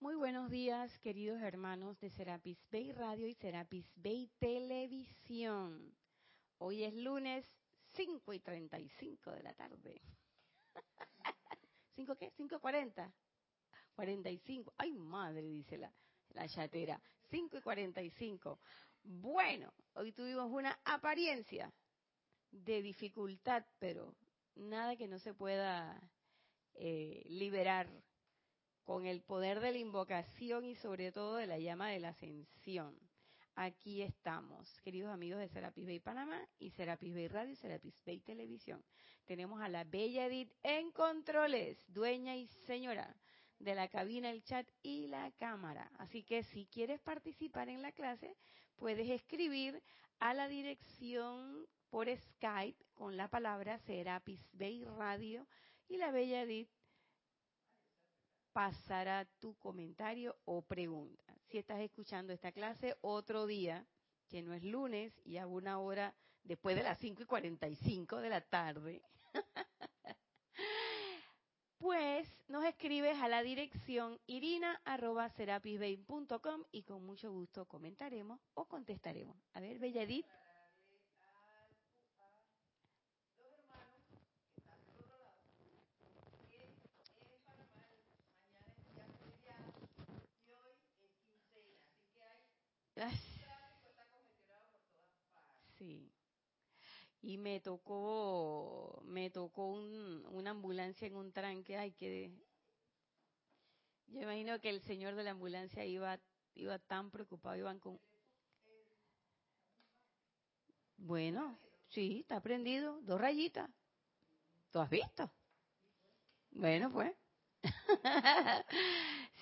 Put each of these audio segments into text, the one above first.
Muy buenos días, queridos hermanos de Serapis Bay Radio y Serapis Bay Televisión. Hoy es lunes 5 y 35 de la tarde. ¿5 qué? ¿5.40? 45. Ay, madre, dice la, la chatera. 5 y 45. Bueno, hoy tuvimos una apariencia de dificultad, pero nada que no se pueda eh, liberar con el poder de la invocación y sobre todo de la llama de la ascensión. Aquí estamos, queridos amigos de Serapis Bay Panamá y Serapis Bay Radio y Serapis Bay Televisión. Tenemos a la Bella Edith en controles, dueña y señora de la cabina, el chat y la cámara. Así que si quieres participar en la clase, puedes escribir a la dirección por Skype con la palabra Serapis Bay Radio y la Bella Edith pasará tu comentario o pregunta. Si estás escuchando esta clase otro día, que no es lunes y a una hora después de las 5 y 45 de la tarde, pues nos escribes a la dirección irina.serapisbay.com y con mucho gusto comentaremos o contestaremos. A ver, Bella Edith. Sí. Y me tocó, me tocó una ambulancia en un tranque, ay que yo imagino que el señor de la ambulancia iba, iba tan preocupado, iban con bueno, sí, está prendido, dos rayitas. ¿Tú has visto? Bueno, pues.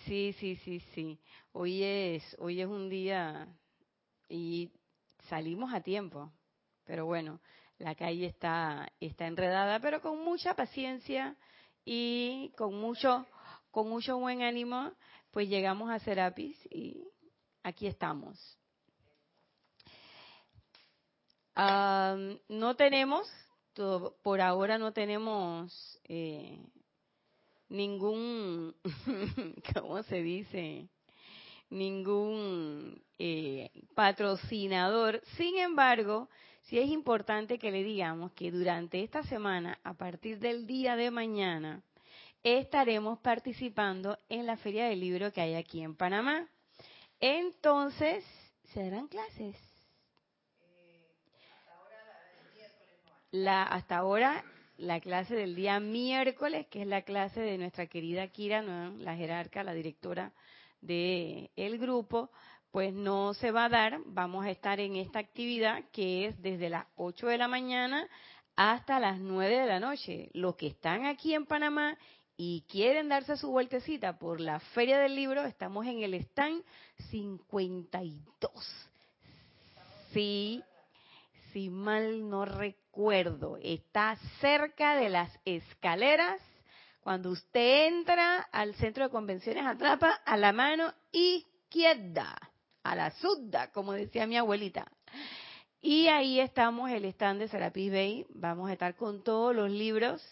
Sí, sí, sí, sí. Hoy es, hoy es un día y salimos a tiempo. Pero bueno, la calle está, está enredada, pero con mucha paciencia y con mucho, con mucho buen ánimo, pues llegamos a Serapis y aquí estamos. no tenemos, por ahora no tenemos eh, ningún, ¿cómo se dice? Ningún eh, patrocinador. Sin embargo, sí es importante que le digamos que durante esta semana, a partir del día de mañana, estaremos participando en la Feria del Libro que hay aquí en Panamá. Entonces, ¿se darán clases? La, hasta ahora la clase del día miércoles, que es la clase de nuestra querida Kira, la jerarca, la directora del el grupo, pues no se va a dar. Vamos a estar en esta actividad que es desde las 8 de la mañana hasta las 9 de la noche. Los que están aquí en Panamá y quieren darse su vueltecita por la Feria del Libro, estamos en el stand 52. Sí, si mal no recuerdo, está cerca de las escaleras. Cuando usted entra al centro de convenciones, atrapa a la mano izquierda, a la sudda, como decía mi abuelita. Y ahí estamos, el stand de Serapis Bay. Vamos a estar con todos los libros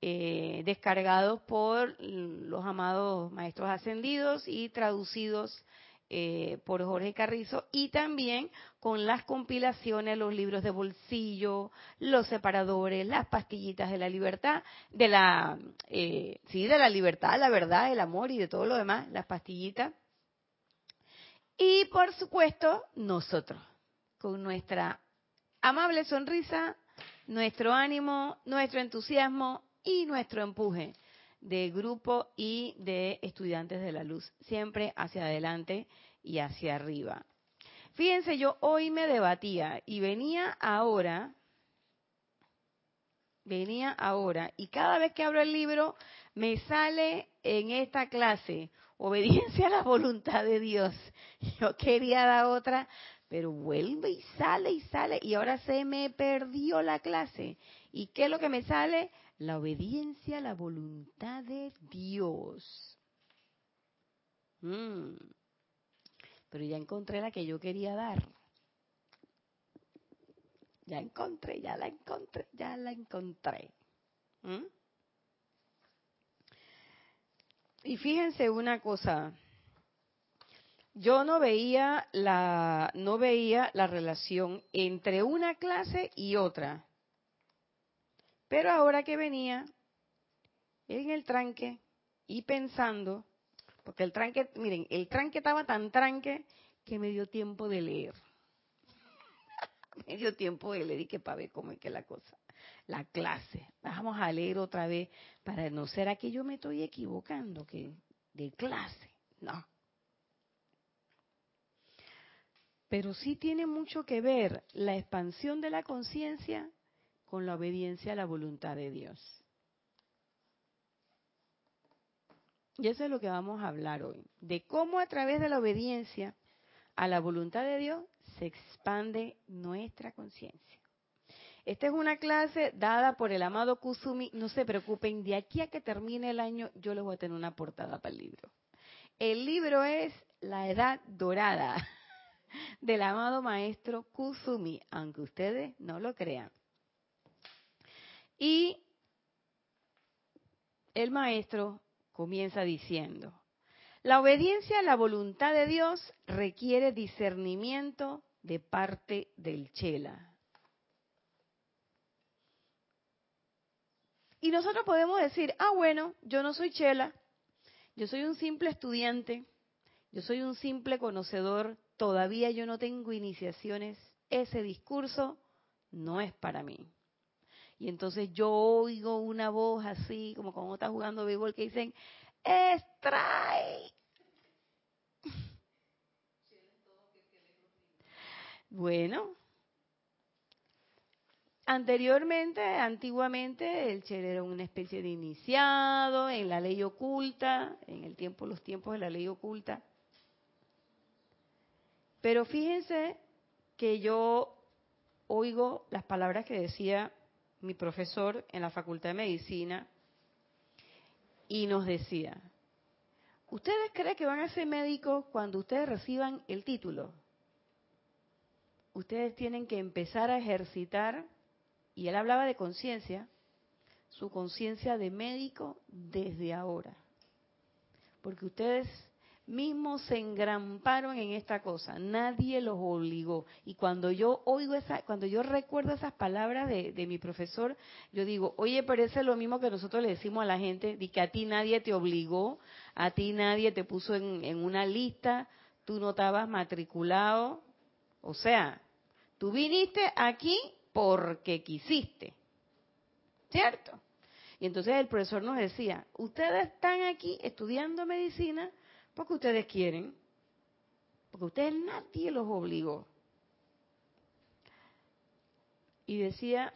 eh, descargados por los amados maestros ascendidos y traducidos eh, por Jorge Carrizo y también con las compilaciones, los libros de bolsillo, los separadores, las pastillitas de la libertad, de la, eh, sí, de la libertad, la verdad, el amor y de todo lo demás, las pastillitas. Y por supuesto, nosotros, con nuestra amable sonrisa, nuestro ánimo, nuestro entusiasmo y nuestro empuje de grupo y de estudiantes de la luz, siempre hacia adelante y hacia arriba. Fíjense, yo hoy me debatía y venía ahora, venía ahora, y cada vez que abro el libro me sale en esta clase, obediencia a la voluntad de Dios. Yo quería dar otra, pero vuelve y sale y sale, y ahora se me perdió la clase. ¿Y qué es lo que me sale? la obediencia a la voluntad de Dios. Mm. Pero ya encontré la que yo quería dar. Ya encontré, ya la encontré, ya la encontré. ¿Mm? Y fíjense una cosa, yo no veía la no veía la relación entre una clase y otra. Pero ahora que venía en el tranque y pensando, porque el tranque, miren, el tranque estaba tan tranque que me dio tiempo de leer. me dio tiempo de leer y que para ver cómo es que la cosa. La clase. Vamos a leer otra vez para no ser que yo me estoy equivocando que de clase. No. Pero sí tiene mucho que ver la expansión de la conciencia con la obediencia a la voluntad de Dios. Y eso es lo que vamos a hablar hoy, de cómo a través de la obediencia a la voluntad de Dios se expande nuestra conciencia. Esta es una clase dada por el amado Kusumi. No se preocupen, de aquí a que termine el año yo les voy a tener una portada para el libro. El libro es La Edad Dorada del amado maestro Kusumi, aunque ustedes no lo crean. Y el maestro comienza diciendo, la obediencia a la voluntad de Dios requiere discernimiento de parte del Chela. Y nosotros podemos decir, ah, bueno, yo no soy Chela, yo soy un simple estudiante, yo soy un simple conocedor, todavía yo no tengo iniciaciones, ese discurso no es para mí. Y entonces yo oigo una voz así, como cuando está jugando béisbol, que dicen, ¡Extrae! Bueno, anteriormente, antiguamente, el Che era una especie de iniciado en la ley oculta, en el tiempo, los tiempos de la ley oculta. Pero fíjense que yo oigo las palabras que decía mi profesor en la Facultad de Medicina y nos decía, ¿ustedes creen que van a ser médicos cuando ustedes reciban el título? Ustedes tienen que empezar a ejercitar, y él hablaba de conciencia, su conciencia de médico desde ahora. Porque ustedes mismos se engramparon en esta cosa, nadie los obligó. Y cuando yo oigo esa, cuando yo recuerdo esas palabras de, mi profesor, yo digo, oye, parece lo mismo que nosotros le decimos a la gente, de que a ti nadie te obligó, a ti nadie te puso en, en una lista, tú no estabas matriculado, o sea, tú viniste aquí porque quisiste, ¿cierto? Y entonces el profesor nos decía, ustedes están aquí estudiando medicina porque ustedes quieren, porque ustedes nadie los obligó. Y decía,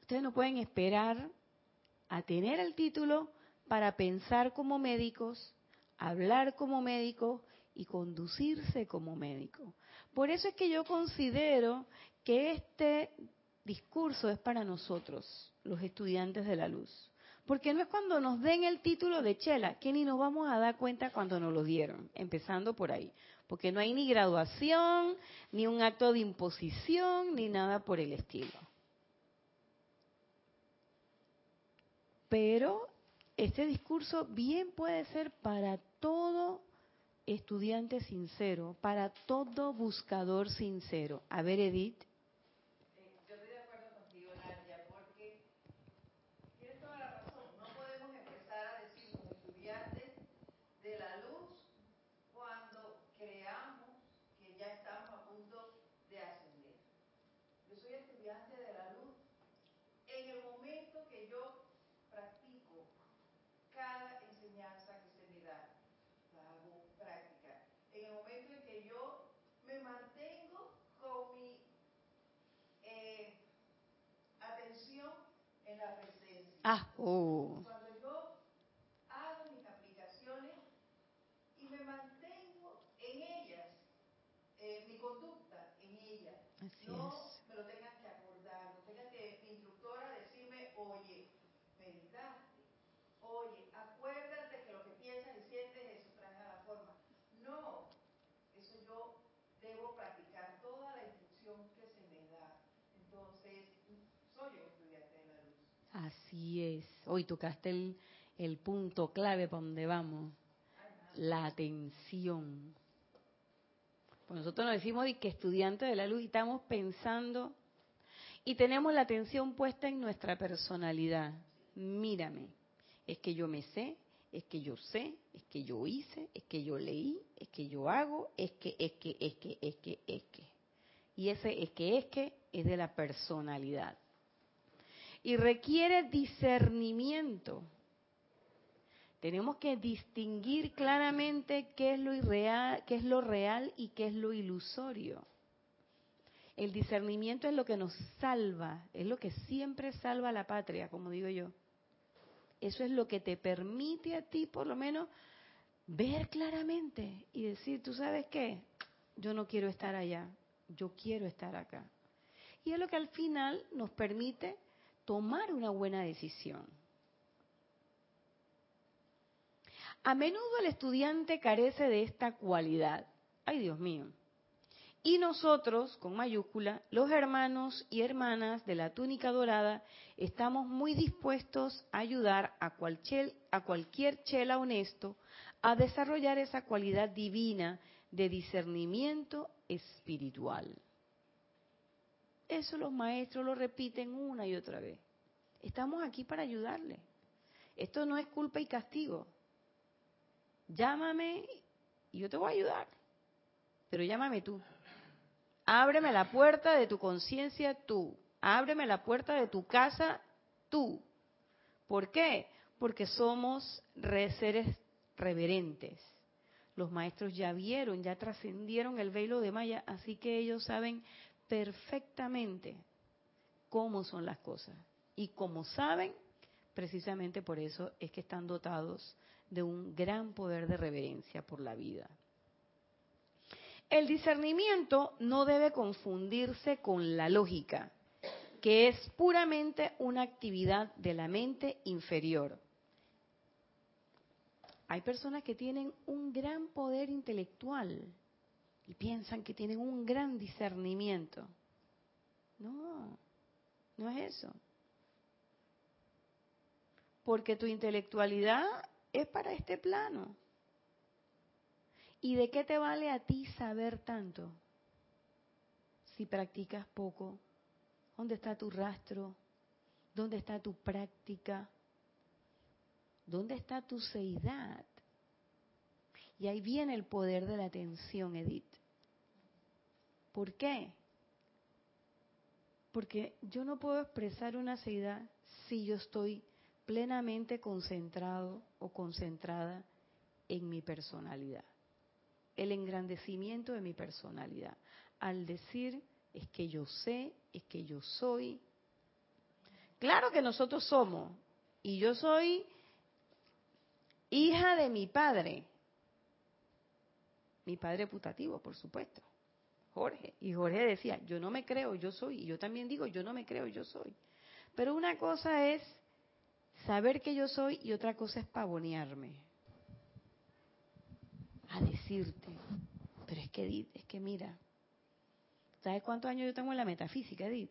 ustedes no pueden esperar a tener el título para pensar como médicos, hablar como médicos y conducirse como médicos. Por eso es que yo considero que este discurso es para nosotros, los estudiantes de la luz. Porque no es cuando nos den el título de chela, que ni nos vamos a dar cuenta cuando nos lo dieron, empezando por ahí. Porque no hay ni graduación, ni un acto de imposición, ni nada por el estilo. Pero este discurso bien puede ser para todo estudiante sincero, para todo buscador sincero. A ver, Edith. Ah, oh. Así es. Hoy tocaste el, el punto clave para donde vamos. la atención. Pues nosotros nos decimos que estudiantes de la luz estamos pensando y tenemos la atención puesta en nuestra personalidad. Mírame, es que yo me sé, es que yo sé, es que yo hice, es que yo leí, es que yo hago, es que, es que, es que, es que, es que. Y ese es que, es que es de la personalidad. Y requiere discernimiento. Tenemos que distinguir claramente qué es lo irreal, qué es lo real y qué es lo ilusorio. El discernimiento es lo que nos salva, es lo que siempre salva a la patria, como digo yo. Eso es lo que te permite a ti, por lo menos, ver claramente y decir, tú sabes qué, yo no quiero estar allá, yo quiero estar acá. Y es lo que al final nos permite tomar una buena decisión. A menudo el estudiante carece de esta cualidad. Ay, Dios mío. Y nosotros, con mayúscula, los hermanos y hermanas de la túnica dorada, estamos muy dispuestos a ayudar a cualquier, a cualquier chela honesto a desarrollar esa cualidad divina de discernimiento espiritual. Eso los maestros lo repiten una y otra vez. Estamos aquí para ayudarle. Esto no es culpa y castigo. Llámame y yo te voy a ayudar. Pero llámame tú. Ábreme la puerta de tu conciencia tú. Ábreme la puerta de tu casa tú. ¿Por qué? Porque somos seres reverentes. Los maestros ya vieron, ya trascendieron el velo de Maya, así que ellos saben perfectamente cómo son las cosas. Y como saben, precisamente por eso es que están dotados de un gran poder de reverencia por la vida. El discernimiento no debe confundirse con la lógica, que es puramente una actividad de la mente inferior. Hay personas que tienen un gran poder intelectual y piensan que tienen un gran discernimiento. No, no es eso. Porque tu intelectualidad es para este plano. ¿Y de qué te vale a ti saber tanto si practicas poco? ¿Dónde está tu rastro? ¿Dónde está tu práctica? ¿Dónde está tu seidad? Y ahí viene el poder de la atención, Edith. ¿Por qué? Porque yo no puedo expresar una seidad si yo estoy plenamente concentrado o concentrada en mi personalidad el engrandecimiento de mi personalidad. Al decir, es que yo sé, es que yo soy. Claro que nosotros somos, y yo soy hija de mi padre, mi padre putativo, por supuesto, Jorge. Y Jorge decía, yo no me creo, yo soy. Y yo también digo, yo no me creo, yo soy. Pero una cosa es saber que yo soy y otra cosa es pavonearme a decirte, pero es que Edith, es que mira, ¿sabes cuántos años yo tengo en la metafísica, Edith?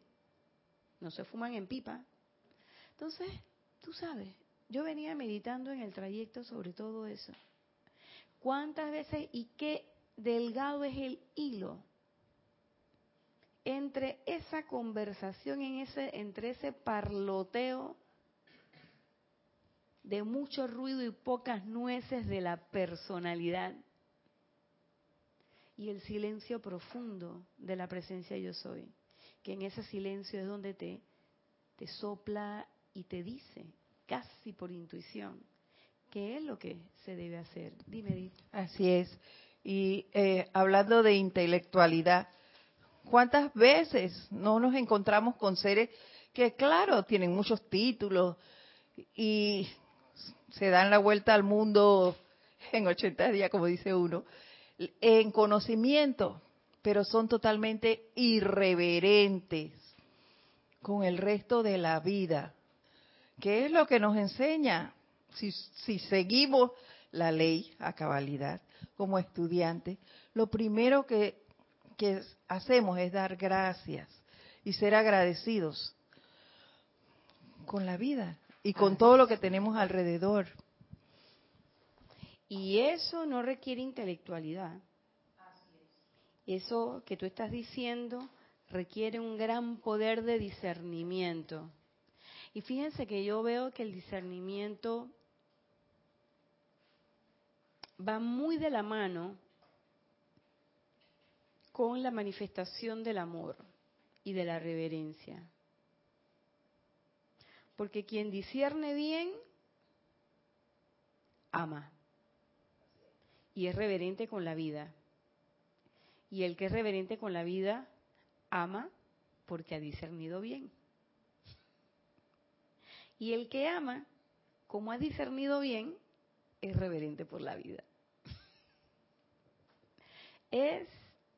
No se fuman en pipa. Entonces, tú sabes, yo venía meditando en el trayecto sobre todo eso. ¿Cuántas veces y qué delgado es el hilo entre esa conversación, en ese, entre ese parloteo de mucho ruido y pocas nueces de la personalidad y el silencio profundo de la presencia yo soy, que en ese silencio es donde te, te sopla y te dice, casi por intuición, qué es lo que se debe hacer. Dime, Edith. Así es. Y eh, hablando de intelectualidad, ¿cuántas veces no nos encontramos con seres que, claro, tienen muchos títulos y se dan la vuelta al mundo en 80 días, como dice uno, en conocimiento, pero son totalmente irreverentes con el resto de la vida. ¿Qué es lo que nos enseña? Si, si seguimos la ley a cabalidad como estudiantes, lo primero que, que hacemos es dar gracias y ser agradecidos con la vida y con todo lo que tenemos alrededor. Y eso no requiere intelectualidad. Eso que tú estás diciendo requiere un gran poder de discernimiento. Y fíjense que yo veo que el discernimiento va muy de la mano con la manifestación del amor y de la reverencia. Porque quien discierne bien, ama. Y es reverente con la vida. Y el que es reverente con la vida, ama porque ha discernido bien. Y el que ama, como ha discernido bien, es reverente por la vida. Es,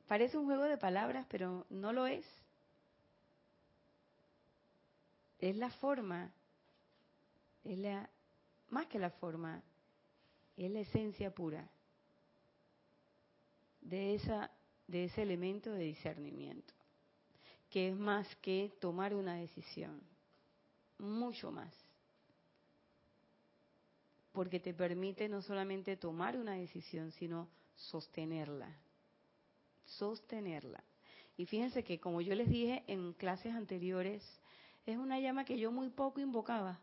parece un juego de palabras, pero no lo es. Es la forma, es la, más que la forma, es la esencia pura de, esa, de ese elemento de discernimiento, que es más que tomar una decisión, mucho más porque te permite no solamente tomar una decisión, sino sostenerla. Sostenerla. Y fíjense que como yo les dije en clases anteriores, es una llama que yo muy poco invocaba,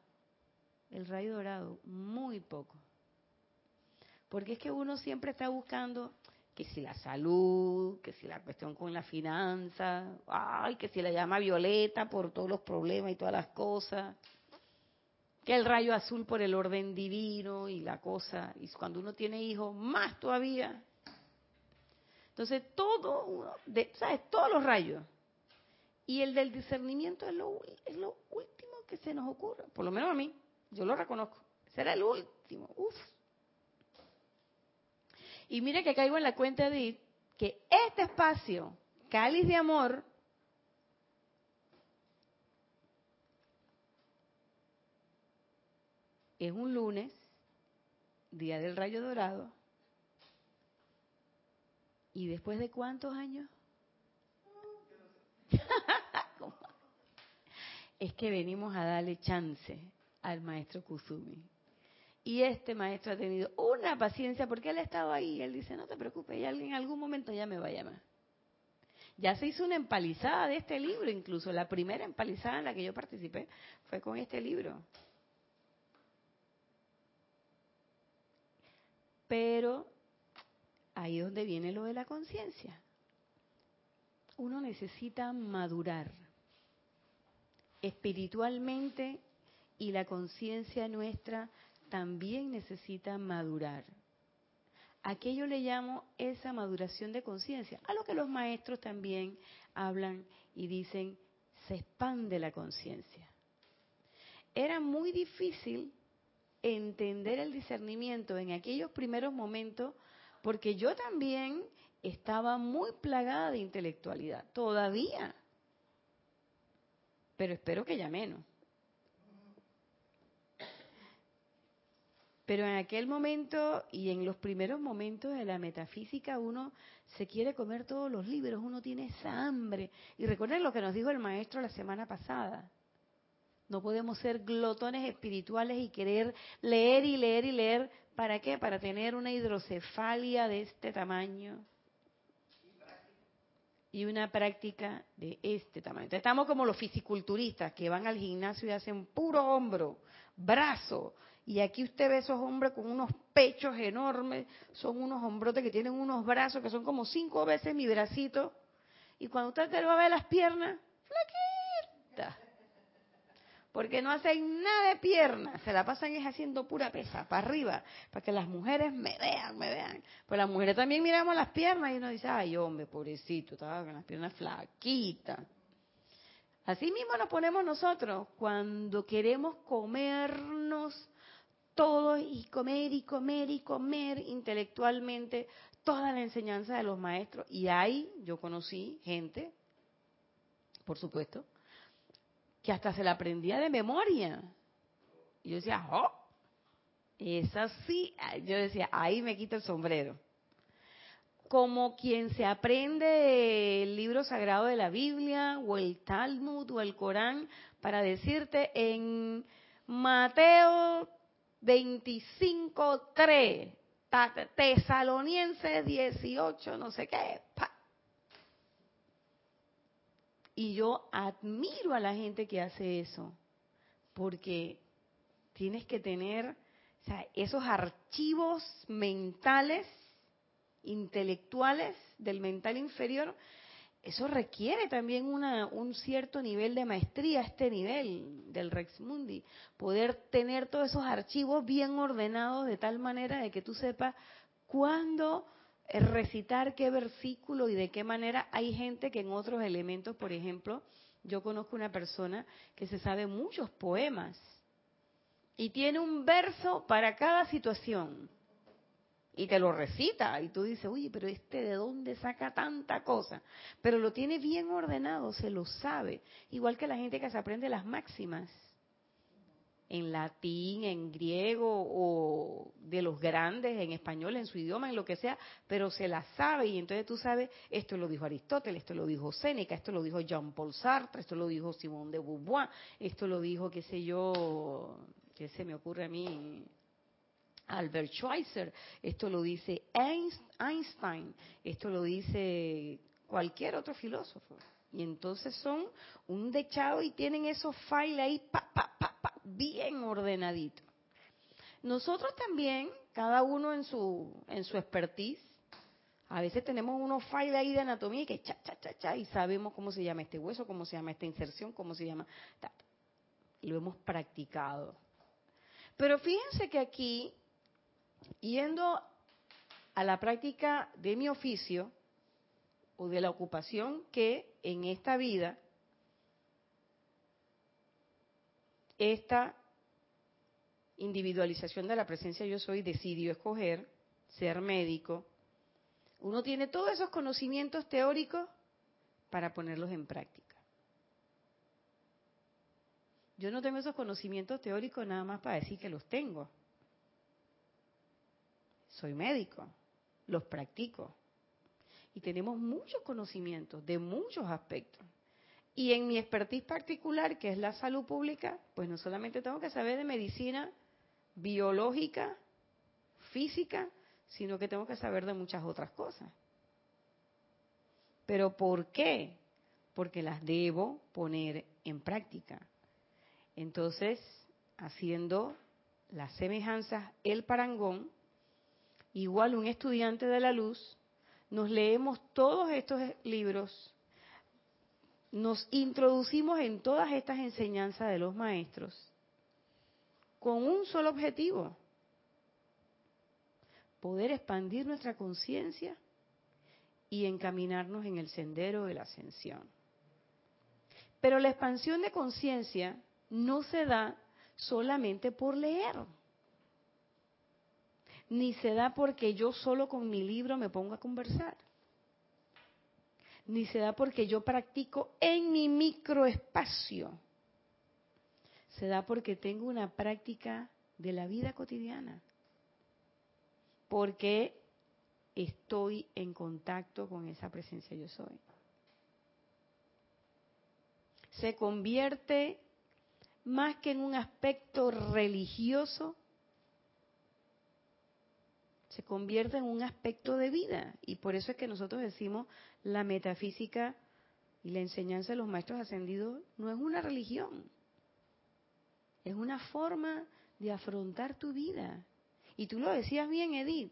el rayo dorado, muy poco. Porque es que uno siempre está buscando que si la salud, que si la cuestión con la finanza, ay, que si la llama violeta por todos los problemas y todas las cosas que el rayo azul por el orden divino y la cosa, y cuando uno tiene hijos, más todavía. Entonces, todo, de, ¿sabes? Todos los rayos. Y el del discernimiento es lo, es lo último que se nos ocurre, por lo menos a mí, yo lo reconozco. Será el último, uf. Y mire que caigo en la cuenta de que este espacio, cáliz de amor, es un lunes, día del rayo dorado, y después de cuántos años? es que venimos a darle chance al maestro Kusumi. Y este maestro ha tenido una paciencia porque él ha estado ahí. Él dice, no te preocupes, alguien en algún momento ya me va a llamar. Ya se hizo una empalizada de este libro, incluso la primera empalizada en la que yo participé fue con este libro. Pero ahí es donde viene lo de la conciencia. Uno necesita madurar espiritualmente y la conciencia nuestra también necesita madurar. ¿A qué yo le llamo esa maduración de conciencia? A lo que los maestros también hablan y dicen, se expande la conciencia. Era muy difícil entender el discernimiento en aquellos primeros momentos, porque yo también estaba muy plagada de intelectualidad, todavía, pero espero que ya menos. Pero en aquel momento y en los primeros momentos de la metafísica uno se quiere comer todos los libros, uno tiene esa hambre. Y recuerden lo que nos dijo el maestro la semana pasada. No podemos ser glotones espirituales y querer leer y leer y leer. ¿Para qué? Para tener una hidrocefalia de este tamaño y una práctica de este tamaño. estamos como los fisiculturistas que van al gimnasio y hacen puro hombro, brazo, y aquí usted ve esos hombres con unos pechos enormes, son unos hombrotes que tienen unos brazos que son como cinco veces mi bracito, y cuando usted te va a ver las piernas, flaquita porque no hacen nada de piernas, se la pasan es haciendo pura pesa, para arriba, para que las mujeres me vean, me vean. Pues las mujeres también miramos las piernas y uno dice, ay hombre, pobrecito, estaba con las piernas flaquitas. Así mismo nos ponemos nosotros cuando queremos comernos todo y comer y comer y comer intelectualmente toda la enseñanza de los maestros. Y ahí yo conocí gente, por supuesto, que hasta se la aprendía de memoria. Y yo decía, ¡oh! Es así. Yo decía, ahí me quito el sombrero. Como quien se aprende el libro sagrado de la Biblia, o el Talmud, o el Corán, para decirte en Mateo 25.3, Tesalonienses 18, no sé qué. Y yo admiro a la gente que hace eso, porque tienes que tener esos archivos mentales, intelectuales del mental inferior, eso requiere también una, un cierto nivel de maestría, este nivel del Rex Mundi, poder tener todos esos archivos bien ordenados de tal manera de que tú sepas cuándo recitar qué versículo y de qué manera. Hay gente que en otros elementos, por ejemplo, yo conozco una persona que se sabe muchos poemas y tiene un verso para cada situación y te lo recita y tú dices, oye, pero este de dónde saca tanta cosa, pero lo tiene bien ordenado, se lo sabe, igual que la gente que se aprende las máximas en latín, en griego o de los grandes, en español, en su idioma, en lo que sea, pero se la sabe y entonces tú sabes, esto lo dijo Aristóteles, esto lo dijo Séneca, esto lo dijo Jean-Paul Sartre, esto lo dijo Simone de Beauvoir, esto lo dijo, qué sé yo, qué se me ocurre a mí, Albert Schweitzer, esto lo dice Einstein, esto lo dice cualquier otro filósofo. Y entonces son un dechado y tienen esos files ahí pa, pa, bien ordenaditos. Nosotros también, cada uno en su, en su expertise, a veces tenemos unos files ahí de anatomía y que cha, cha, cha, cha, y sabemos cómo se llama este hueso, cómo se llama esta inserción, cómo se llama. Lo hemos practicado. Pero fíjense que aquí yendo a la práctica de mi oficio o de la ocupación que en esta vida esta individualización de la presencia yo soy decidió escoger ser médico, uno tiene todos esos conocimientos teóricos para ponerlos en práctica. Yo no tengo esos conocimientos teóricos nada más para decir que los tengo soy médico, los practico. Y tenemos muchos conocimientos de muchos aspectos. Y en mi expertise particular, que es la salud pública, pues no solamente tengo que saber de medicina biológica, física, sino que tengo que saber de muchas otras cosas. ¿Pero por qué? Porque las debo poner en práctica. Entonces, haciendo las semejanzas, el parangón, igual un estudiante de la luz, nos leemos todos estos libros, nos introducimos en todas estas enseñanzas de los maestros con un solo objetivo, poder expandir nuestra conciencia y encaminarnos en el sendero de la ascensión. Pero la expansión de conciencia no se da solamente por leer ni se da porque yo solo con mi libro me pongo a conversar. Ni se da porque yo practico en mi microespacio. Se da porque tengo una práctica de la vida cotidiana. Porque estoy en contacto con esa presencia yo soy. Se convierte más que en un aspecto religioso se convierte en un aspecto de vida. Y por eso es que nosotros decimos la metafísica y la enseñanza de los maestros ascendidos no es una religión, es una forma de afrontar tu vida. Y tú lo decías bien, Edith,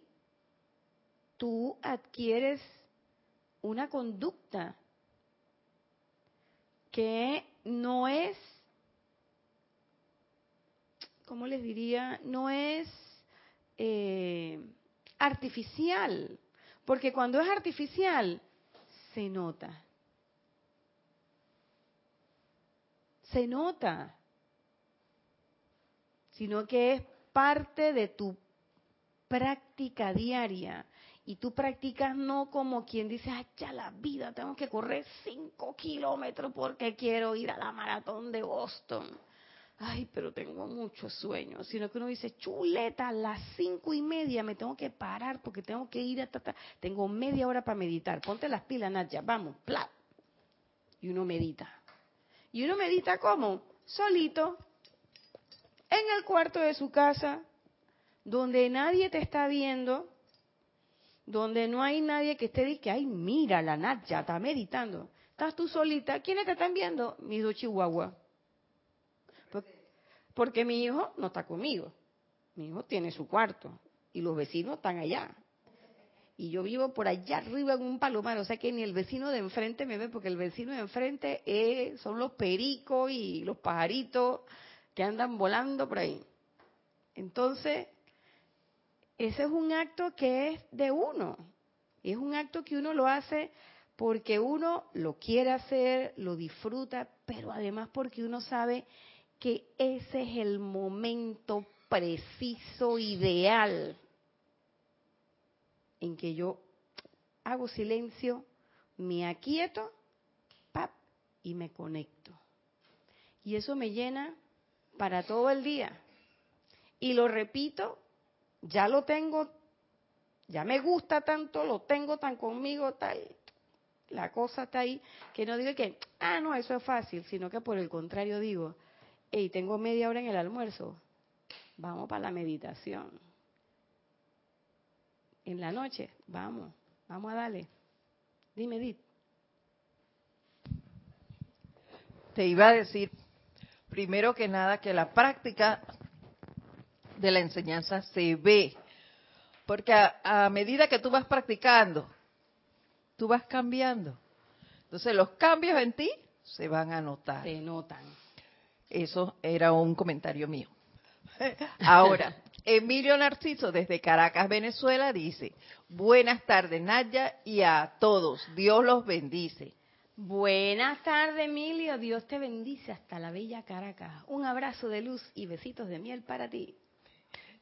tú adquieres una conducta que no es, ¿cómo les diría? No es... Eh, artificial, porque cuando es artificial, se nota. Se nota. Sino que es parte de tu práctica diaria. Y tú practicas no como quien dice, ya la vida, tengo que correr cinco kilómetros porque quiero ir a la maratón de Boston ay, pero tengo mucho sueño, sino que uno dice, chuleta, a las cinco y media me tengo que parar porque tengo que ir a tata, tengo media hora para meditar, ponte las pilas, Nadia, vamos, plap. Y uno medita. ¿Y uno medita cómo? Solito, en el cuarto de su casa, donde nadie te está viendo, donde no hay nadie que esté que ay, mira, la Nacha está meditando. Estás tú solita. ¿Quiénes te están viendo? Mis dos chihuahuas. Porque mi hijo no está conmigo. Mi hijo tiene su cuarto y los vecinos están allá. Y yo vivo por allá arriba en un palomar, o sea que ni el vecino de enfrente me ve, porque el vecino de enfrente es, son los pericos y los pajaritos que andan volando por ahí. Entonces, ese es un acto que es de uno. Es un acto que uno lo hace porque uno lo quiere hacer, lo disfruta, pero además porque uno sabe que ese es el momento preciso, ideal, en que yo hago silencio, me aquieto, pap, y me conecto. Y eso me llena para todo el día. Y lo repito, ya lo tengo, ya me gusta tanto, lo tengo tan conmigo, tal. La cosa está ahí, que no digo que, ah, no, eso es fácil, sino que por el contrario digo, hey, tengo media hora en el almuerzo, vamos para la meditación. En la noche, vamos, vamos a darle. Dime, Edith. Te iba a decir, primero que nada, que la práctica de la enseñanza se ve, porque a, medida que tú vas practicando, tú vas cambiando. Entonces los cambios en ti se van a notar. Se notan. Eso era un comentario mío. Ahora, Emilio Narciso desde Caracas, Venezuela, dice, buenas tardes Naya y a todos, Dios los bendice. Buenas tardes Emilio, Dios te bendice hasta la bella Caracas. Un abrazo de luz y besitos de miel para ti.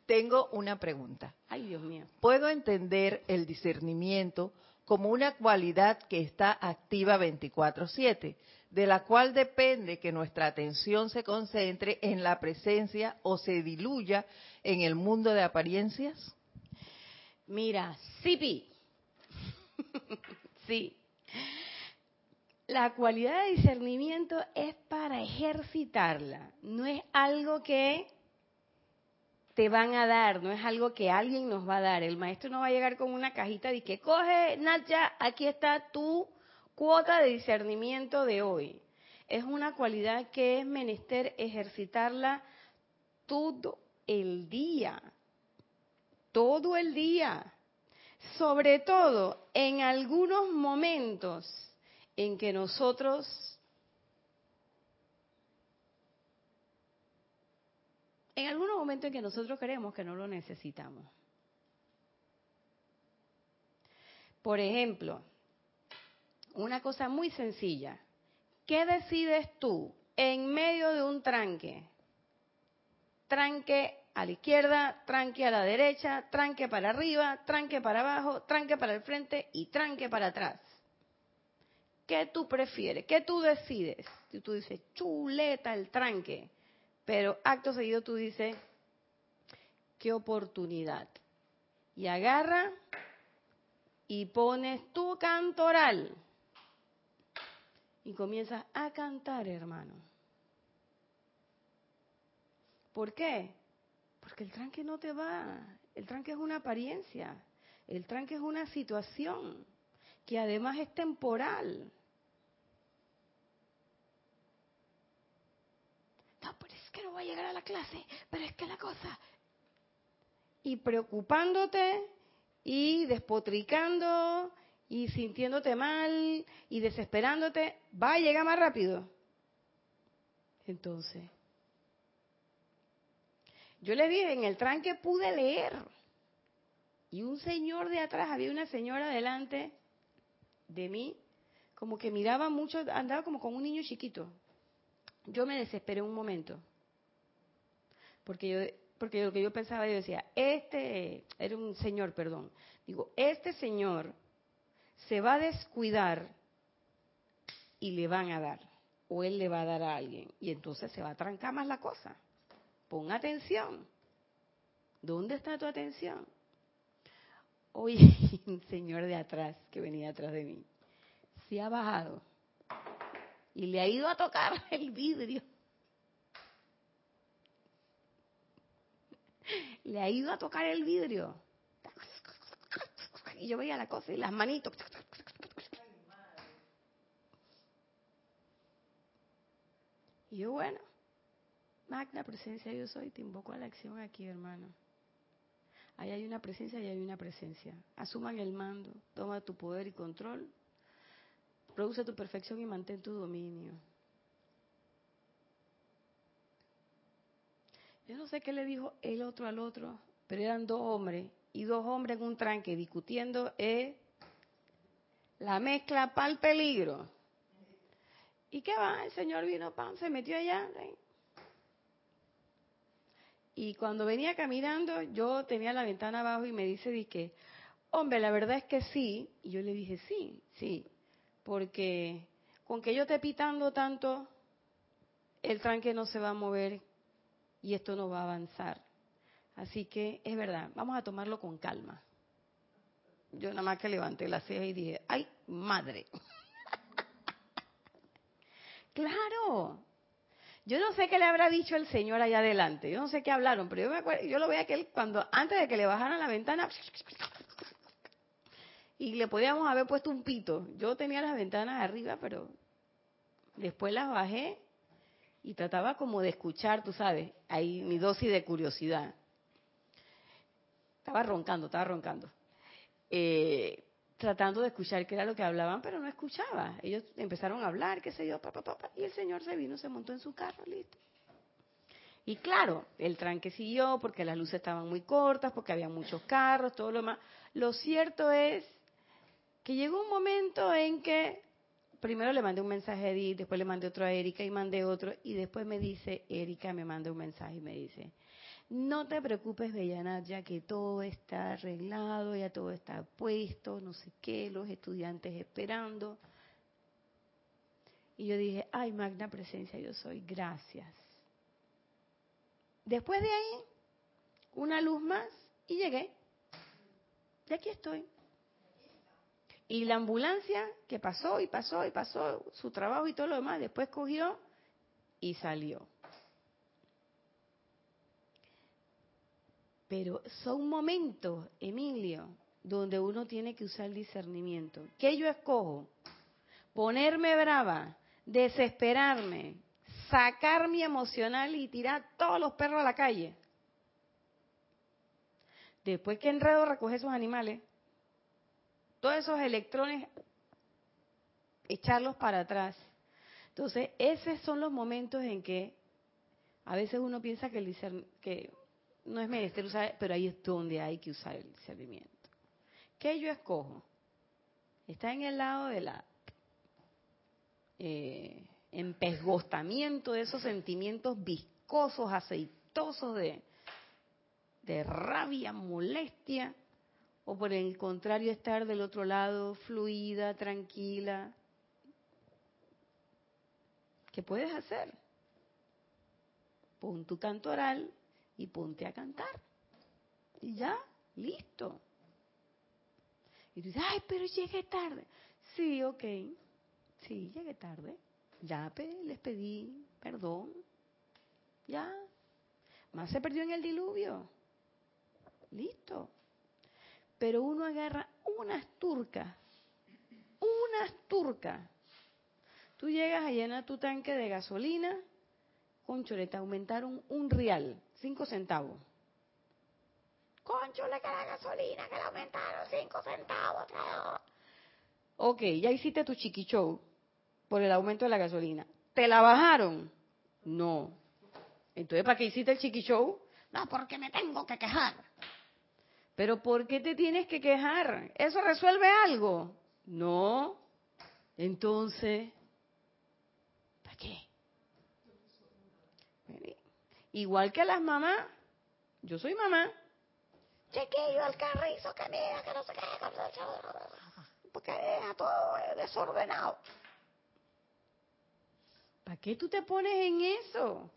Tengo una pregunta. Ay, Dios mío. ¿Puedo entender el discernimiento como una cualidad que está activa 24/7? de la cual depende que nuestra atención se concentre en la presencia o se diluya en el mundo de apariencias? Mira, sí, sí. La cualidad de discernimiento es para ejercitarla, no es algo que te van a dar, no es algo que alguien nos va a dar. El maestro no va a llegar con una cajita de que coge, Nacha, aquí está tu cuota de discernimiento de hoy. Es una cualidad que es menester ejercitarla todo el día, todo el día, sobre todo en algunos momentos en que nosotros en algunos momentos en que nosotros creemos que no lo necesitamos. Por ejemplo, una cosa muy sencilla. ¿Qué decides tú en medio de un tranque? Tranque a la izquierda, tranque a la derecha, tranque para arriba, tranque para abajo, tranque para el frente y tranque para atrás. ¿Qué tú prefieres? ¿Qué tú decides? Si tú dices, chuleta el tranque, pero acto seguido tú dices, qué oportunidad. Y agarra y pones tu cantoral y comienzas a cantar, hermano. ¿Por qué? Porque el tranque no te va. El tranque es una apariencia. El tranque es una situación que además es temporal. No, pero es que no voy a llegar a la clase, pero es que la cosa. Y preocupándote y despotricando y sintiéndote mal y desesperándote, va a llegar más rápido. Entonces, yo le dije, en el tranque pude leer. Y un señor de atrás, había una señora delante de mí, como que miraba mucho, andaba como con un niño chiquito. Yo me desesperé un momento. Porque yo, porque lo que yo pensaba, yo decía, este, era un señor, perdón. Digo, este señor se va a descuidar y le van a dar, o él le va a dar a alguien, y entonces se va a trancar más la cosa. Pon atención. ¿Dónde está tu atención? Oye, un señor de atrás, que venía atrás de mí, se ha bajado y le ha ido a tocar el vidrio. Le ha ido a tocar el vidrio. Y yo veía la cosa y las manitos. Y yo, bueno, magna presencia yo soy, te invoco a la acción aquí, hermano. Ahí hay una presencia y hay una presencia. Asuman el mando, toma tu poder y control, produce tu perfección y mantén tu dominio. Yo no sé qué le dijo el otro al otro, pero eran dos hombres y dos hombres en un tranque discutiendo eh, la mezcla para el peligro. ¿Y qué va? El señor vino, pan, se metió allá. Y cuando venía caminando, yo tenía la ventana abajo y me dice, que, hombre, la verdad es que sí. Y yo le dije, sí, sí, porque con que yo esté pitando tanto, el tranque no se va a mover y esto no va a avanzar. Así que es verdad, vamos a tomarlo con calma. Yo nada más que levanté la ceja y dije, ¡ay, madre! claro. Yo no sé qué le habrá dicho el señor allá adelante. Yo no sé qué hablaron, pero yo me acuerdo, yo lo veía que él cuando antes de que le bajaran la ventana y le podíamos haber puesto un pito. Yo tenía las ventanas arriba, pero después las bajé y trataba como de escuchar, tú sabes, ahí mi dosis de curiosidad. Estaba roncando, estaba roncando. Eh, tratando de escuchar qué era lo que hablaban, pero no escuchaba. Ellos empezaron a hablar, qué sé yo, papá, papá, y el señor se vino, se montó en su carro, listo. Y claro, el tranque siguió porque las luces estaban muy cortas, porque había muchos carros, todo lo más. Lo cierto es que llegó un momento en que primero le mandé un mensaje a Edith, después le mandé otro a Erika y mandé otro, y después me dice, Erika me manda un mensaje y me dice, no te preocupes, Bellanat, ya que todo está arreglado, ya todo está puesto, no sé qué, los estudiantes esperando. Y yo dije, ay, magna presencia, yo soy, gracias. Después de ahí, una luz más y llegué. Y aquí estoy. Y la ambulancia que pasó y pasó y pasó su trabajo y todo lo demás, después cogió y salió. Pero son momentos, Emilio, donde uno tiene que usar el discernimiento. ¿Qué yo escojo? Ponerme brava, desesperarme, sacar mi emocional y tirar todos los perros a la calle. Después que enredo recoger esos animales, todos esos electrones, echarlos para atrás. Entonces, esos son los momentos en que a veces uno piensa que, el que no es menester usar, pero ahí es donde hay que usar el discernimiento. ¿Qué yo escojo? Está en el lado de la eh, de esos sentimientos viscosos, aceitosos de, de rabia, molestia, o por el contrario estar del otro lado, fluida, tranquila. ¿Qué puedes hacer? Pon tu canto oral y ponte a cantar. Y ya, listo. Y tú dices, ay, pero llegué tarde. Sí, ok. Sí, llegué tarde. Ya les pedí perdón. Ya. Más se perdió en el diluvio. Listo pero uno agarra unas turcas, unas turcas. Tú llegas a llenar tu tanque de gasolina, conchole, te aumentaron un real, cinco centavos. Conchole, que la gasolina, que le aumentaron cinco centavos. Ok, ya hiciste tu chiqui show por el aumento de la gasolina. ¿Te la bajaron? No. Entonces, ¿para qué hiciste el chiqui show? No, porque me tengo que quejar. Pero ¿por qué te tienes que quejar? ¿Eso resuelve algo? No. Entonces, ¿para qué? Igual que las mamás, yo soy mamá. Chequillo el carrizo que mira, que no sé qué, porque deja todo desordenado. ¿Para qué tú te pones en eso?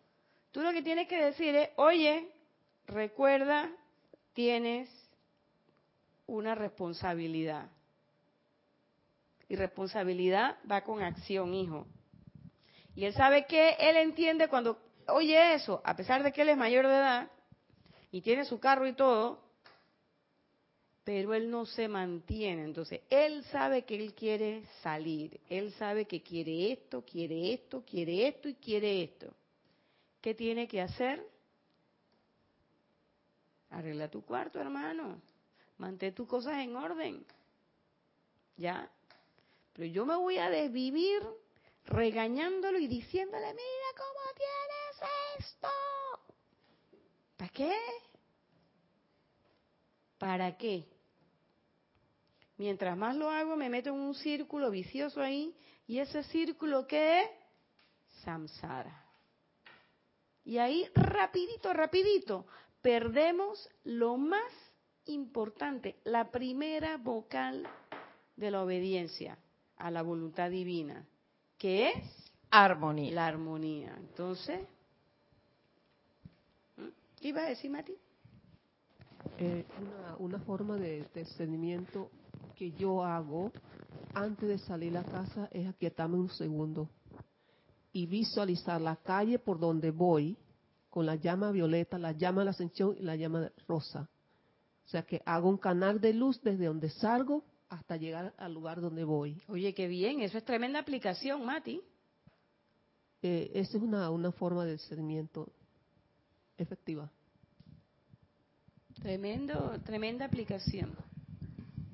Tú lo que tienes que decir es, oye, recuerda, tienes una responsabilidad. Y responsabilidad va con acción, hijo. Y él sabe que él entiende cuando oye eso, a pesar de que él es mayor de edad, y tiene su carro y todo, pero él no se mantiene. Entonces, él sabe que él quiere salir, él sabe que quiere esto, quiere esto, quiere esto y quiere esto. ¿Qué tiene que hacer? Arregla tu cuarto, hermano. Mantén tus cosas en orden. ¿Ya? Pero yo me voy a desvivir regañándolo y diciéndole, mira cómo tienes esto. ¿Para qué? ¿Para qué? Mientras más lo hago, me meto en un círculo vicioso ahí. ¿Y ese círculo qué es? Samsara. Y ahí, rapidito, rapidito, perdemos lo más importante, la primera vocal de la obediencia a la voluntad divina, que es armonía. La armonía. Entonces, ¿qué iba a decir, Mati? Eh, una, una, forma de discernimiento que yo hago antes de salir a casa es aquietarme un segundo y visualizar la calle por donde voy con la llama violeta, la llama de la ascensión y la llama rosa. O sea que hago un canal de luz desde donde salgo hasta llegar al lugar donde voy. Oye, qué bien, eso es tremenda aplicación, Mati. Eh, esa es una, una forma de discernimiento efectiva. Tremendo, tremenda aplicación.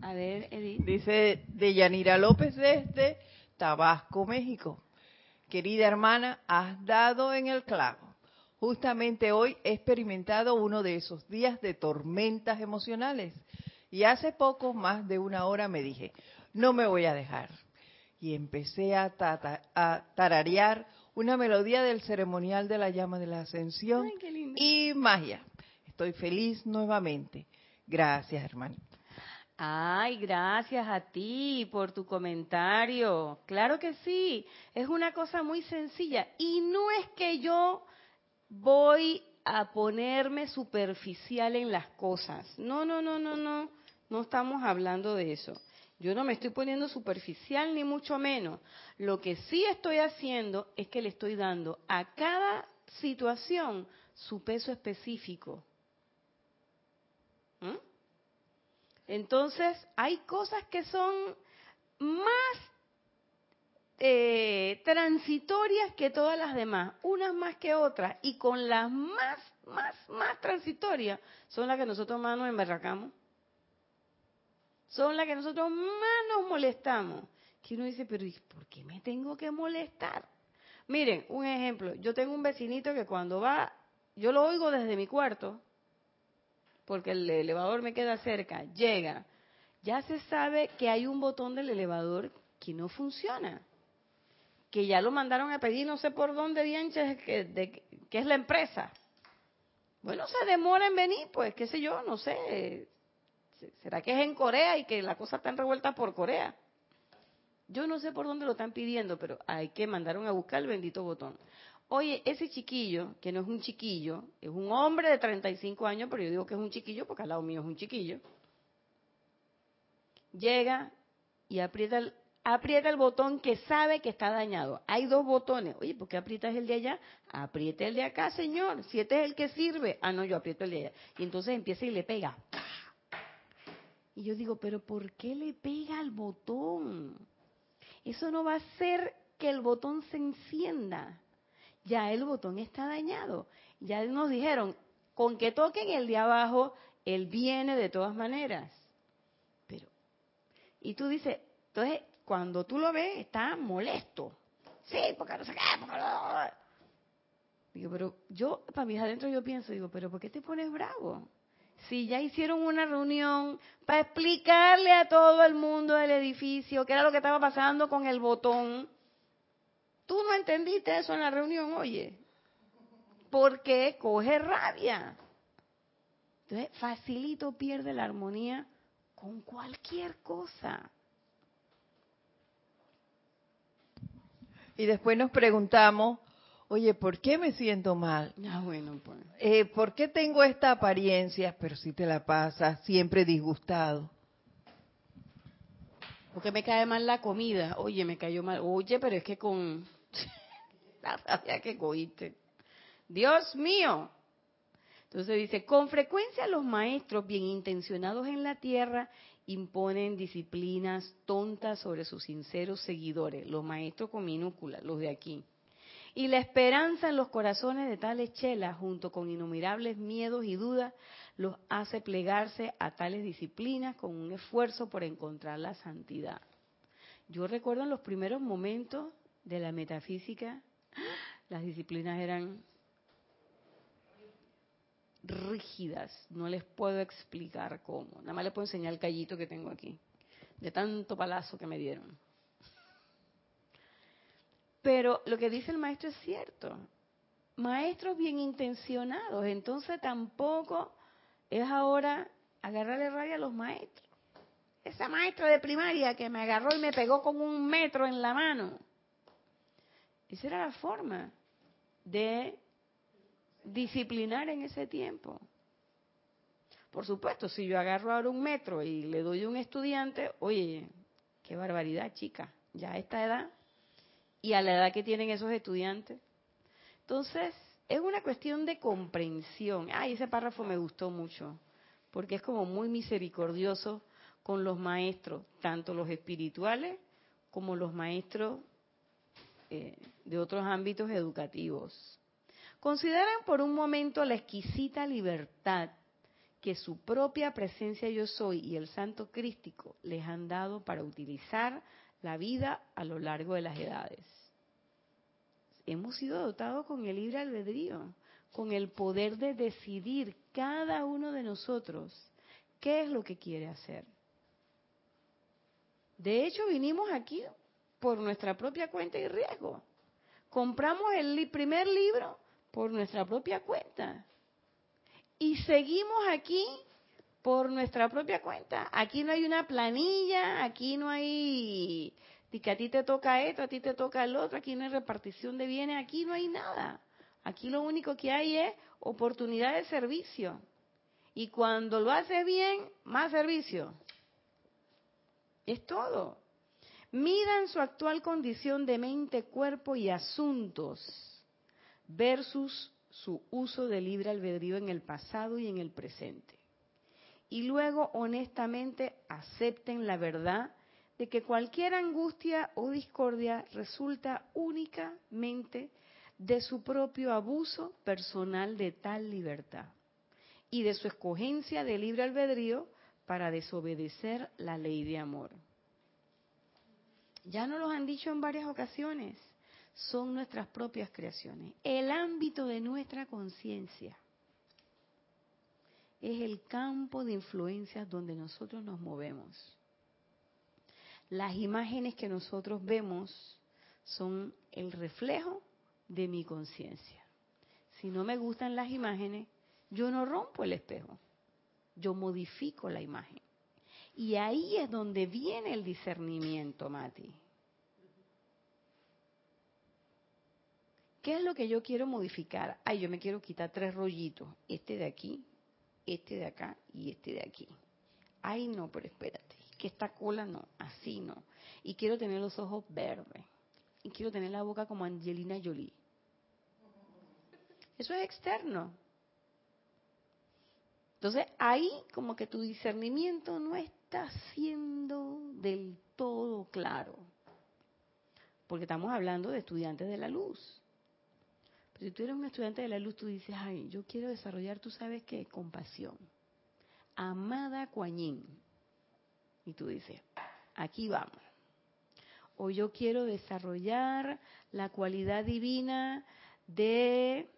A ver, Edith. Dice Deyanira López desde Tabasco, México. Querida hermana, has dado en el clavo. Justamente hoy he experimentado uno de esos días de tormentas emocionales y hace poco, más de una hora, me dije, no me voy a dejar. Y empecé a, a tararear una melodía del ceremonial de la llama de la ascensión y magia. Estoy feliz nuevamente. Gracias, hermanito. Ay, gracias a ti por tu comentario. Claro que sí, es una cosa muy sencilla. Y no es que yo voy a ponerme superficial en las cosas. No, no, no, no, no. No estamos hablando de eso. Yo no me estoy poniendo superficial ni mucho menos. Lo que sí estoy haciendo es que le estoy dando a cada situación su peso específico. ¿Mm? Entonces, hay cosas que son más eh, transitorias que todas las demás, unas más que otras, y con las más, más, más transitorias son las que nosotros más nos emberracamos son las que nosotros más nos molestamos. Que uno dice, pero ¿por qué me tengo que molestar? Miren, un ejemplo. Yo tengo un vecinito que cuando va, yo lo oigo desde mi cuarto, porque el elevador me queda cerca, llega. Ya se sabe que hay un botón del elevador que no funciona. Que ya lo mandaron a pedir, no sé por dónde, dianches, que, de, es la empresa. Bueno, se demora en venir, pues, qué sé yo, no sé ¿Será que es en Corea y que la cosa está revuelta por Corea? Yo no sé por dónde lo están pidiendo, pero hay que mandaron a buscar el bendito botón. Oye, ese chiquillo, que no es un chiquillo, es un hombre de 35 años, pero yo digo que es un chiquillo porque al lado mío es un chiquillo. Llega y aprieta el, aprieta el botón que sabe que está dañado. Hay dos botones. Oye, ¿por qué aprietas el de allá? Aprieta el de acá, señor. Si este es el que sirve. Ah, no, yo aprieto el de allá. Y entonces empieza y le pega. Y yo digo, pero ¿por qué le pega al botón? Eso no va a hacer que el botón se encienda. Ya el botón está dañado. Ya nos dijeron, con que toquen el de abajo, él viene de todas maneras. Pero, y tú dices, entonces, cuando tú lo ves, está molesto. Sí, porque no sé qué, porque no. Digo, pero yo, para mí adentro yo pienso, digo, pero ¿por qué te pones bravo? si ya hicieron una reunión para explicarle a todo el mundo del edificio qué era lo que estaba pasando con el botón, tú no entendiste eso en la reunión, oye, porque coge rabia. Entonces, facilito pierde la armonía con cualquier cosa. Y después nos preguntamos, oye, ¿por qué me siento mal? Ah, bueno, pues. Eh, ¿Por qué tengo esta apariencia? Pero si te la pasas siempre disgustado. Porque me cae mal la comida. Oye, me cayó mal. Oye, pero es que con la rabia que cogiste. Dios mío. Entonces dice, con frecuencia los maestros bien intencionados en la tierra imponen disciplinas tontas sobre sus sinceros seguidores, los maestros con minúsculas, los de aquí. Y la esperanza en los corazones de tales chelas, junto con innumerables miedos y dudas, los hace plegarse a tales disciplinas con un esfuerzo por encontrar la santidad. Yo recuerdo en los primeros momentos de la metafísica, las disciplinas eran rígidas, no les puedo explicar cómo. Nada más les puedo enseñar el callito que tengo aquí, de tanto palazo que me dieron. Pero lo que dice el maestro es cierto. Maestros bien intencionados, entonces tampoco es ahora agarrarle rabia a los maestros. Esa maestra de primaria que me agarró y me pegó con un metro en la mano. Esa era la forma de disciplinar en ese tiempo. Por supuesto, si yo agarro ahora un metro y le doy a un estudiante, oye, qué barbaridad, chica, ya a esta edad y a la edad que tienen esos estudiantes. Entonces, es una cuestión de comprensión. Ay, ese párrafo me gustó mucho, porque es como muy misericordioso con los maestros, tanto los espirituales como los maestros eh, de otros ámbitos educativos. Consideran por un momento la exquisita libertad que su propia presencia yo soy y el santo crístico les han dado para utilizar la vida a lo largo de las edades. Hemos sido dotados con el libre albedrío, con el poder de decidir cada uno de nosotros qué es lo que quiere hacer. De hecho, vinimos aquí por nuestra propia cuenta y riesgo. Compramos el primer libro por nuestra propia cuenta. Y seguimos aquí por nuestra propia cuenta. Aquí no hay una planilla, aquí no hay que a ti te toca esto, a ti te toca el otro, aquí no hay repartición de bienes, aquí no hay nada. Aquí lo único que hay es oportunidad de servicio. Y cuando lo haces bien, más servicio. Es todo. Midan su actual condición de mente, cuerpo y asuntos versus su uso de libre albedrío en el pasado y en el presente. Y luego honestamente acepten la verdad de que cualquier angustia o discordia resulta únicamente de su propio abuso personal de tal libertad y de su escogencia de libre albedrío para desobedecer la ley de amor. Ya nos lo han dicho en varias ocasiones, son nuestras propias creaciones. El ámbito de nuestra conciencia es el campo de influencia donde nosotros nos movemos. Las imágenes que nosotros vemos son el reflejo de mi conciencia. Si no me gustan las imágenes, yo no rompo el espejo, yo modifico la imagen. Y ahí es donde viene el discernimiento, Mati. ¿Qué es lo que yo quiero modificar? Ay, yo me quiero quitar tres rollitos, este de aquí, este de acá y este de aquí. Ay, no, pero espérate, que esta cola no, así no. Y quiero tener los ojos verdes. Y quiero tener la boca como Angelina Jolie. Eso es externo. Entonces ahí como que tu discernimiento no está siendo del todo claro. Porque estamos hablando de estudiantes de la luz. Si tú eres un estudiante de la luz, tú dices, ay, yo quiero desarrollar, tú sabes qué, compasión. Amada Kuan Y tú dices, aquí vamos. O yo quiero desarrollar la cualidad divina de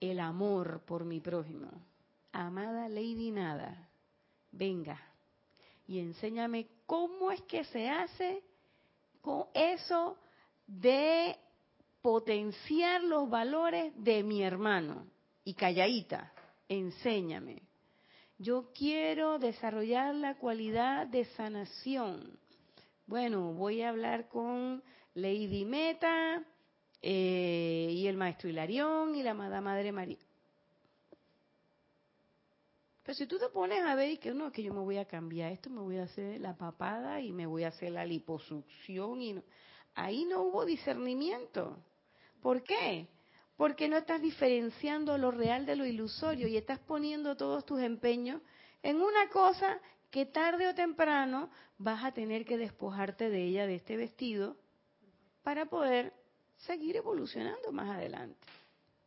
el amor por mi prójimo amada Lady Nada, venga y enséñame cómo es que se hace con eso de potenciar los valores de mi hermano. Y calladita, enséñame. Yo quiero desarrollar la cualidad de sanación. Bueno, voy a hablar con Lady Meta eh, y el maestro Hilarión y la Madre María. Pero si tú te pones a ver y que no, que yo me voy a cambiar esto, me voy a hacer la papada y me voy a hacer la liposucción y ahí no hubo discernimiento. ¿Por qué? Porque no estás diferenciando lo real de lo ilusorio y estás poniendo todos tus empeños en una cosa que tarde o temprano vas a tener que despojarte de ella, de este vestido, para poder seguir evolucionando más adelante.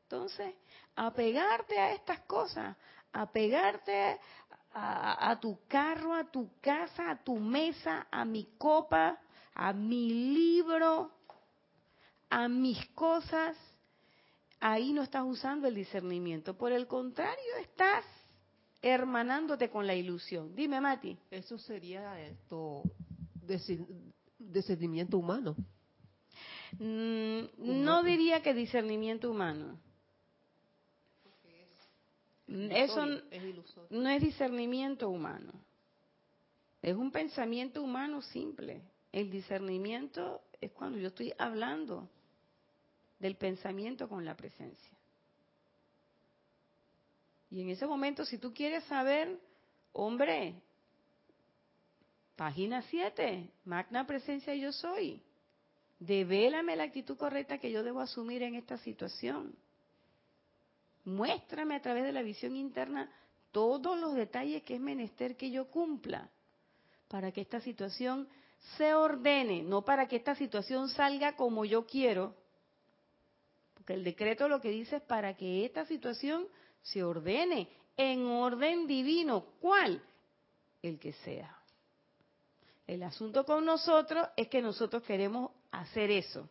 Entonces, apegarte a estas cosas, apegarte a, a, tu carro, a tu casa, a tu mesa, a mi copa, a mi libro, a mis cosas, ahí no estás usando el discernimiento. Por el contrario, estás hermanándote con la ilusión. Dime, Mati. Eso sería esto discernimiento humano. Mm, no diría que discernimiento humano. Eso no es discernimiento humano. Es un pensamiento humano simple. El discernimiento es cuando yo estoy hablando del pensamiento con la presencia. Y en ese momento, si tú quieres saber, hombre, página 7, magna presencia yo soy. Devélame la actitud correcta que yo debo asumir en esta situación. Muéstrame a través de la visión interna todos los detalles que es menester que yo cumpla para que esta situación se ordene, no para que esta situación salga como yo quiero. El decreto lo que dice es para que esta situación se ordene en orden divino. ¿Cuál? El que sea. El asunto con nosotros es que nosotros queremos hacer eso,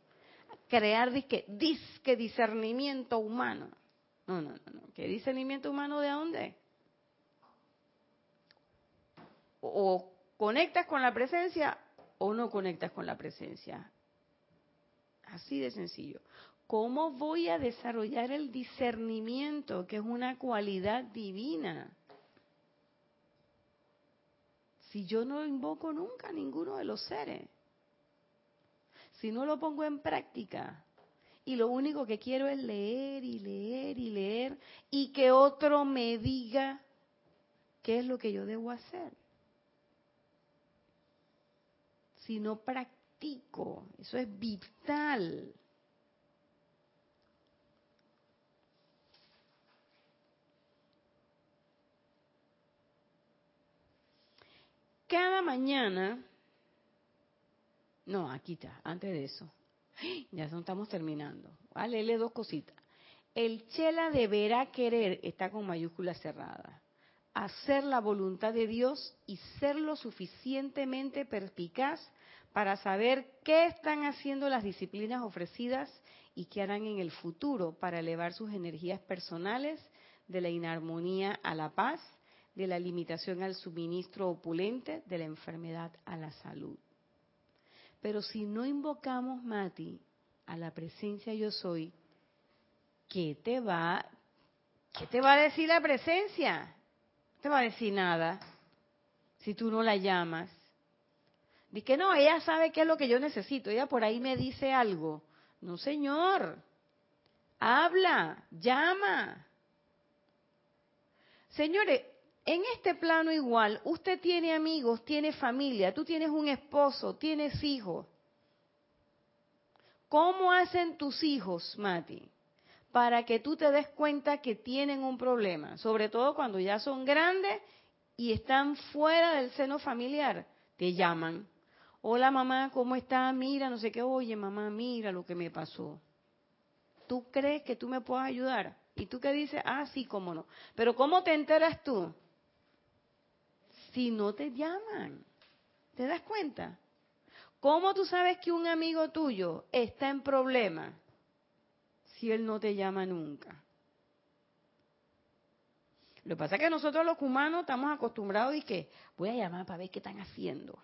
crear disque, disque discernimiento humano. No, no, no, no. ¿Qué discernimiento humano de dónde? O conectas con la presencia o no conectas con la presencia. Así de sencillo. ¿Cómo voy a desarrollar el discernimiento, que es una cualidad divina? Si yo no invoco nunca a ninguno de los seres, si no lo pongo en práctica, y lo único que quiero es leer y leer y leer y que otro me diga qué es lo que yo debo hacer. Si no practico, eso es vital. Cada mañana, no, aquí está, antes de eso, ya estamos terminando. a leerle dos cositas. El chela deberá querer, está con mayúscula cerrada, hacer la voluntad de Dios y ser lo suficientemente perspicaz para saber qué están haciendo las disciplinas ofrecidas y qué harán en el futuro para elevar sus energías personales de la inarmonía a la paz de la limitación al suministro opulente, de la enfermedad a la salud. Pero si no invocamos, Mati, a la presencia yo soy, ¿qué te va, qué te va a decir la presencia? No te va a decir nada si tú no la llamas. Dice que no, ella sabe qué es lo que yo necesito, ella por ahí me dice algo. No, señor. Habla, llama. Señores, en este plano igual, usted tiene amigos, tiene familia, tú tienes un esposo, tienes hijos. ¿Cómo hacen tus hijos, Mati, para que tú te des cuenta que tienen un problema? Sobre todo cuando ya son grandes y están fuera del seno familiar. Te llaman. Hola mamá, ¿cómo está? Mira, no sé qué. Oye mamá, mira lo que me pasó. ¿Tú crees que tú me puedes ayudar? Y tú qué dices, ah, sí, cómo no. Pero ¿cómo te enteras tú? Si no te llaman. ¿Te das cuenta? ¿Cómo tú sabes que un amigo tuyo está en problema si él no te llama nunca? Lo que pasa es que nosotros los humanos estamos acostumbrados y que voy a llamar para ver qué están haciendo.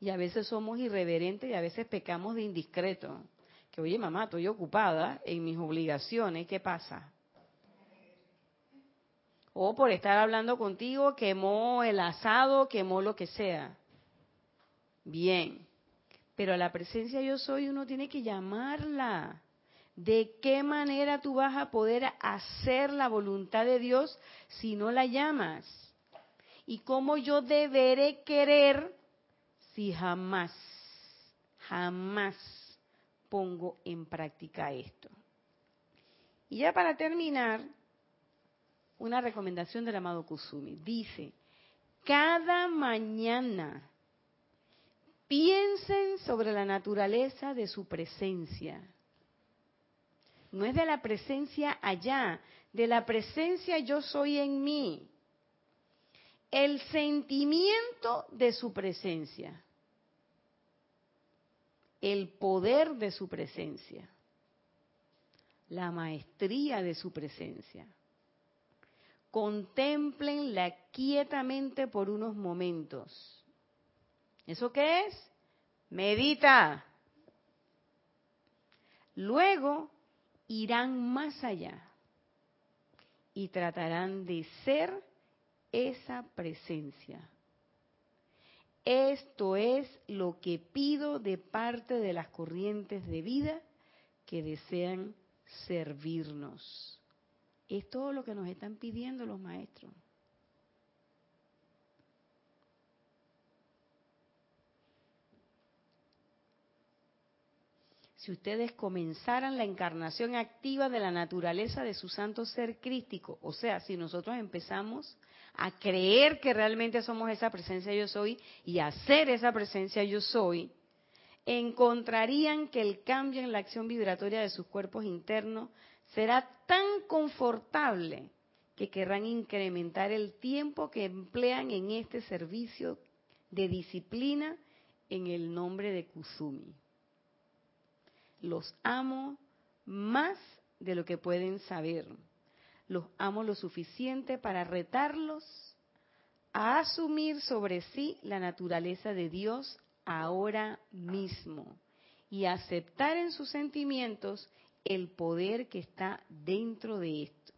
Y a veces somos irreverentes y a veces pecamos de indiscreto. Que oye mamá, estoy ocupada en mis obligaciones, ¿qué pasa? O por estar hablando contigo quemó el asado, quemó lo que sea. Bien, pero a la presencia yo soy uno tiene que llamarla. ¿De qué manera tú vas a poder hacer la voluntad de Dios si no la llamas? ¿Y cómo yo deberé querer si jamás, jamás pongo en práctica esto. Y ya para terminar, una recomendación del amado Kusumi. Dice, cada mañana piensen sobre la naturaleza de su presencia. No es de la presencia allá, de la presencia yo soy en mí. El sentimiento de su presencia. El poder de su presencia. La maestría de su presencia contemplenla quietamente por unos momentos. ¿Eso qué es? Medita. Luego irán más allá y tratarán de ser esa presencia. Esto es lo que pido de parte de las corrientes de vida que desean servirnos. Es todo lo que nos están pidiendo los maestros. Si ustedes comenzaran la encarnación activa de la naturaleza de su santo ser crístico, o sea, si nosotros empezamos a creer que realmente somos esa presencia yo soy y a ser esa presencia yo soy, encontrarían que el cambio en la acción vibratoria de sus cuerpos internos será tan confortable que querrán incrementar el tiempo que emplean en este servicio de disciplina en el nombre de Kusumi. Los amo más de lo que pueden saber. Los amo lo suficiente para retarlos a asumir sobre sí la naturaleza de Dios ahora mismo y aceptar en sus sentimientos el poder que está dentro de esto.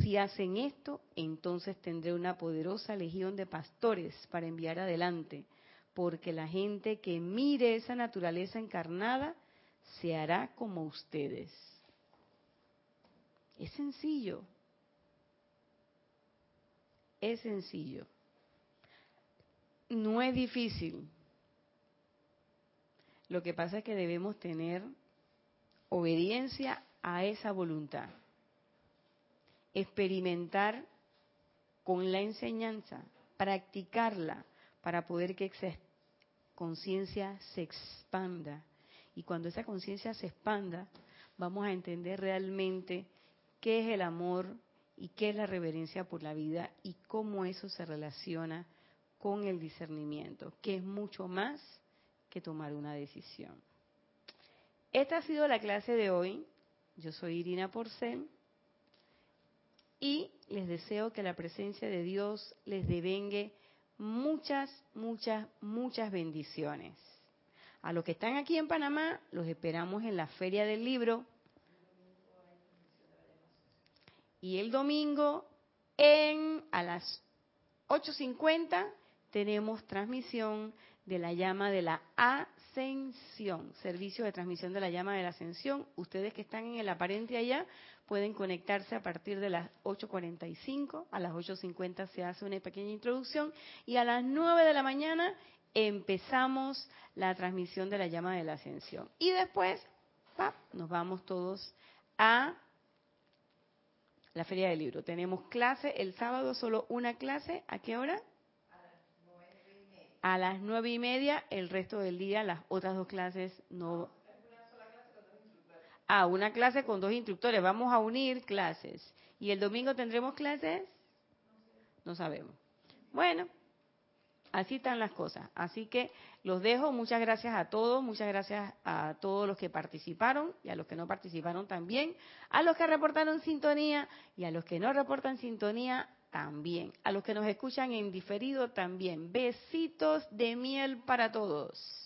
Si hacen esto, entonces tendré una poderosa legión de pastores para enviar adelante, porque la gente que mire esa naturaleza encarnada se hará como ustedes. Es sencillo. Es sencillo. No es difícil. Lo que pasa es que debemos tener obediencia a esa voluntad. Experimentar con la enseñanza, practicarla para poder que esa conciencia se expanda. Y cuando esa conciencia se expanda, vamos a entender realmente qué es el amor y qué es la reverencia por la vida y cómo eso se relaciona con el discernimiento, que es mucho más que tomar una decisión. Esta ha sido la clase de hoy. Yo soy Irina Porcel y les deseo que la presencia de Dios les devengue muchas, muchas, muchas bendiciones. A los que están aquí en Panamá, los esperamos en la Feria del Libro. Y el domingo, a las 8.50, tenemos transmisión de la llama de la ascensión, servicio de transmisión de la llama de la ascensión. Ustedes que están en el aparente allá pueden conectarse a partir de las 8.45, a las 8.50 se hace una pequeña introducción y a las 9 de la mañana empezamos la transmisión de la llama de la ascensión. Y después nos vamos todos a la feria del libro. Tenemos clase el sábado, solo una clase. ¿A qué hora? A las nueve y media, el resto del día, las otras dos clases no. Ah, una clase con dos instructores. Vamos a unir clases. ¿Y el domingo tendremos clases? No sabemos. Bueno, así están las cosas. Así que los dejo. Muchas gracias a todos. Muchas gracias a todos los que participaron y a los que no participaron también. A los que reportaron sintonía y a los que no reportan sintonía también. A los que nos escuchan en diferido también. Besitos de miel para todos.